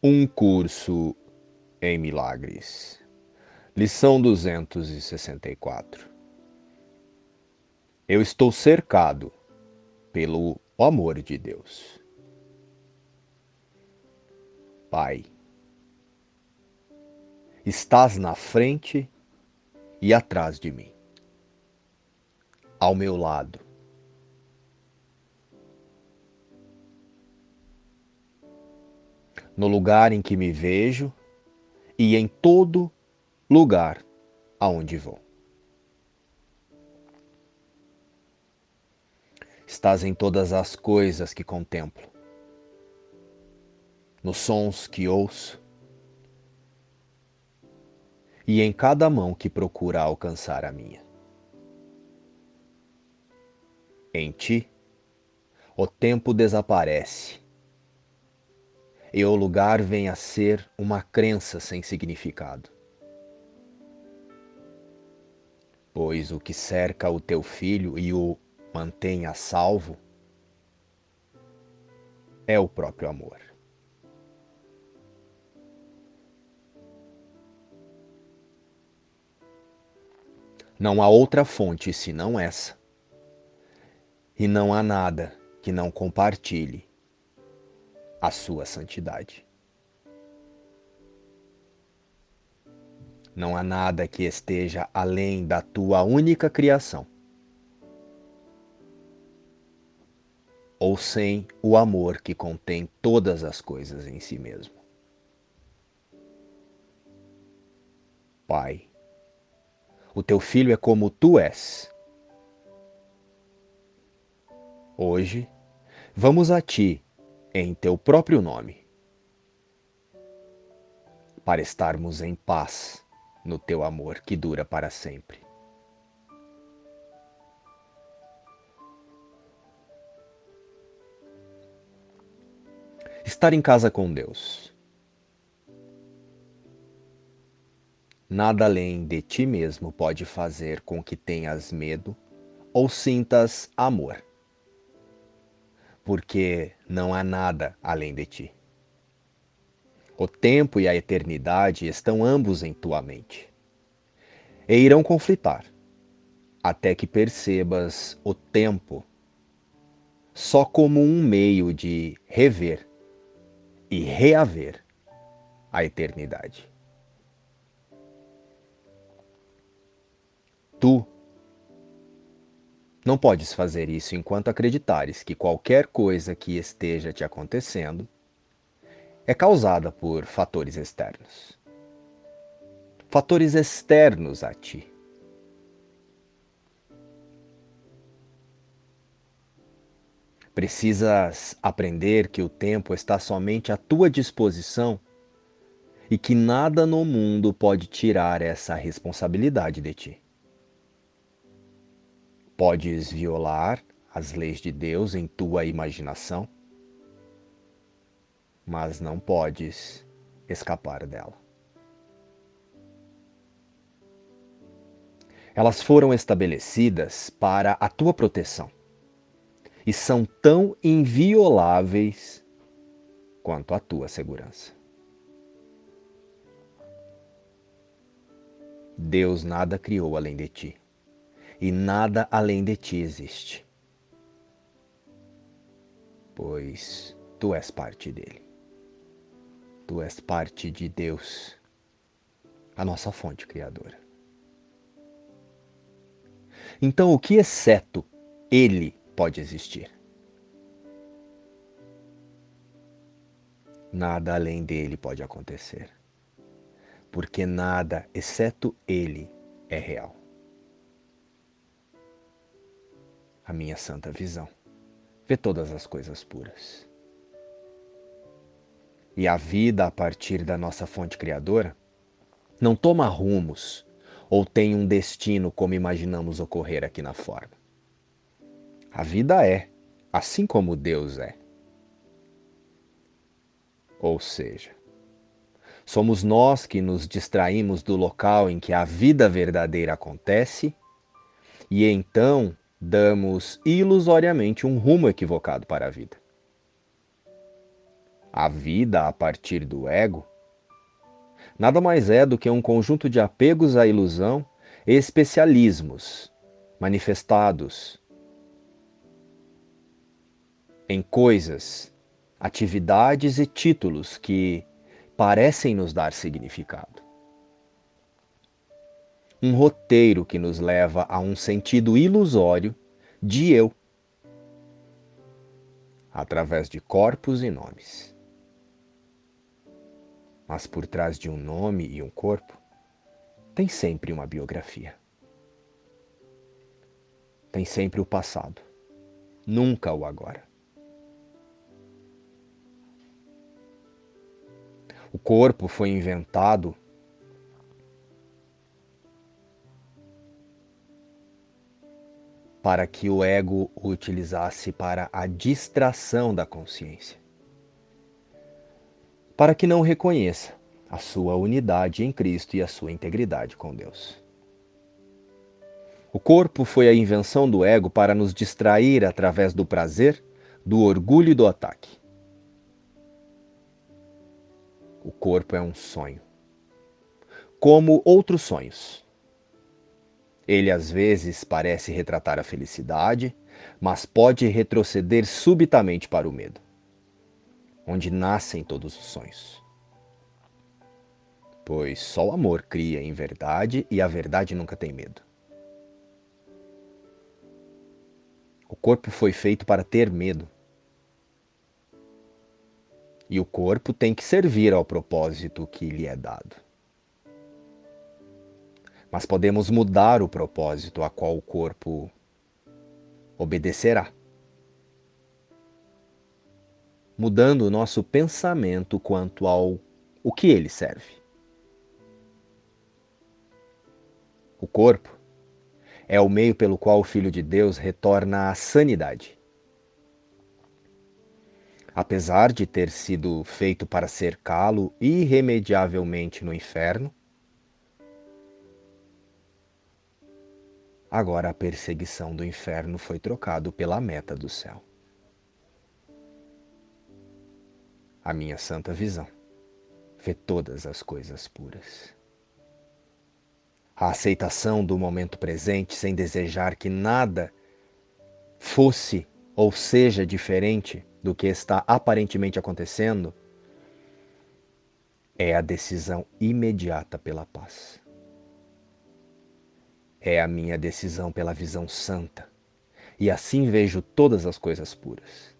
Um curso em milagres. Lição 264. Eu estou cercado pelo amor de Deus. Pai, estás na frente e atrás de mim, ao meu lado no lugar em que me vejo e em todo lugar aonde vou. Estás em todas as coisas que contemplo, nos sons que ouço e em cada mão que procura alcançar a minha. Em ti, o tempo desaparece e o lugar vem a ser uma crença sem significado. Pois o que cerca o teu filho e o mantém a salvo é o próprio amor. Não há outra fonte senão essa. E não há nada que não compartilhe a sua santidade. Não há nada que esteja além da tua única criação. Ou sem o amor que contém todas as coisas em si mesmo. Pai, o teu filho é como tu és. Hoje, vamos a ti em teu próprio nome, para estarmos em paz no teu amor que dura para sempre. Estar em casa com Deus. Nada além de ti mesmo pode fazer com que tenhas medo ou sintas amor porque não há nada além de ti. O tempo e a eternidade estão ambos em tua mente. E irão conflitar, até que percebas o tempo só como um meio de rever e reaver a eternidade. Tu não podes fazer isso enquanto acreditares que qualquer coisa que esteja te acontecendo é causada por fatores externos. Fatores externos a ti. Precisas aprender que o tempo está somente à tua disposição e que nada no mundo pode tirar essa responsabilidade de ti. Podes violar as leis de Deus em tua imaginação, mas não podes escapar dela. Elas foram estabelecidas para a tua proteção e são tão invioláveis quanto a tua segurança. Deus nada criou além de ti e nada além de ti existe. Pois tu és parte dele. Tu és parte de Deus, a nossa fonte criadora. Então, o que exceto ele pode existir? Nada além dele pode acontecer, porque nada exceto ele é real. A minha santa visão. Vê todas as coisas puras. E a vida a partir da nossa fonte criadora não toma rumos ou tem um destino como imaginamos ocorrer aqui na forma. A vida é, assim como Deus é. Ou seja, somos nós que nos distraímos do local em que a vida verdadeira acontece e então damos ilusoriamente um rumo equivocado para a vida. A vida a partir do ego nada mais é do que um conjunto de apegos à ilusão e especialismos manifestados em coisas, atividades e títulos que parecem nos dar significado. Um roteiro que nos leva a um sentido ilusório de eu, através de corpos e nomes. Mas por trás de um nome e um corpo, tem sempre uma biografia. Tem sempre o passado, nunca o agora. O corpo foi inventado para que o ego o utilizasse para a distração da consciência. Para que não reconheça a sua unidade em Cristo e a sua integridade com Deus. O corpo foi a invenção do ego para nos distrair através do prazer, do orgulho e do ataque. O corpo é um sonho. Como outros sonhos. Ele às vezes parece retratar a felicidade, mas pode retroceder subitamente para o medo, onde nascem todos os sonhos. Pois só o amor cria em verdade e a verdade nunca tem medo. O corpo foi feito para ter medo. E o corpo tem que servir ao propósito que lhe é dado mas podemos mudar o propósito a qual o corpo obedecerá. Mudando o nosso pensamento quanto ao o que ele serve. O corpo é o meio pelo qual o Filho de Deus retorna à sanidade. Apesar de ter sido feito para cercá-lo irremediavelmente no inferno, Agora a perseguição do inferno foi trocado pela meta do céu. A minha santa visão vê todas as coisas puras. A aceitação do momento presente sem desejar que nada fosse ou seja diferente do que está aparentemente acontecendo é a decisão imediata pela paz. É a minha decisão pela visão santa, e assim vejo todas as coisas puras.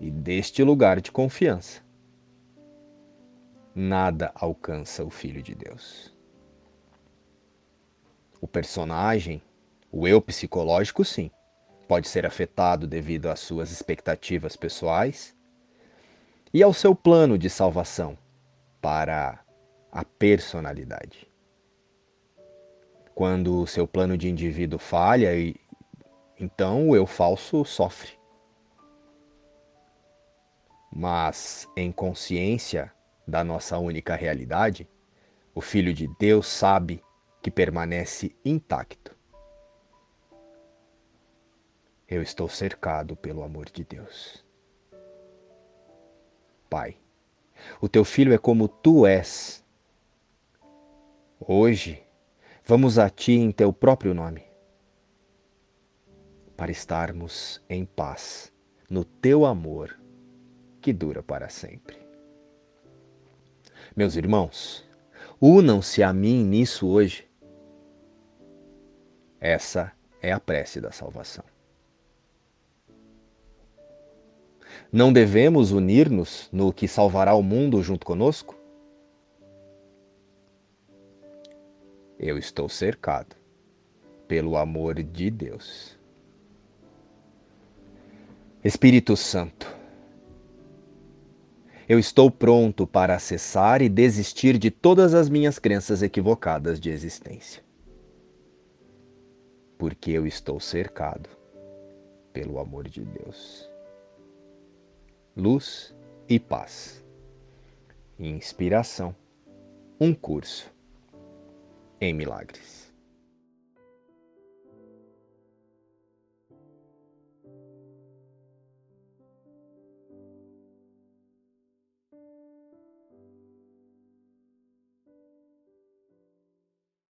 E deste lugar de confiança, nada alcança o Filho de Deus. O personagem, o eu psicológico, sim, pode ser afetado devido às suas expectativas pessoais e ao seu plano de salvação para a personalidade quando o seu plano de indivíduo falha, então o eu falso sofre. Mas em consciência da nossa única realidade, o Filho de Deus sabe que permanece intacto. Eu estou cercado pelo amor de Deus. Pai, o teu filho é como tu és. Hoje Vamos a Ti em Teu próprio nome, para estarmos em paz no Teu amor que dura para sempre. Meus irmãos, unam-se a mim nisso hoje. Essa é a prece da salvação. Não devemos unir-nos no que salvará o mundo junto conosco? Eu estou cercado pelo amor de Deus. Espírito Santo, eu estou pronto para acessar e desistir de todas as minhas crenças equivocadas de existência. Porque eu estou cercado pelo amor de Deus. Luz e paz. Inspiração. Um curso em milagres.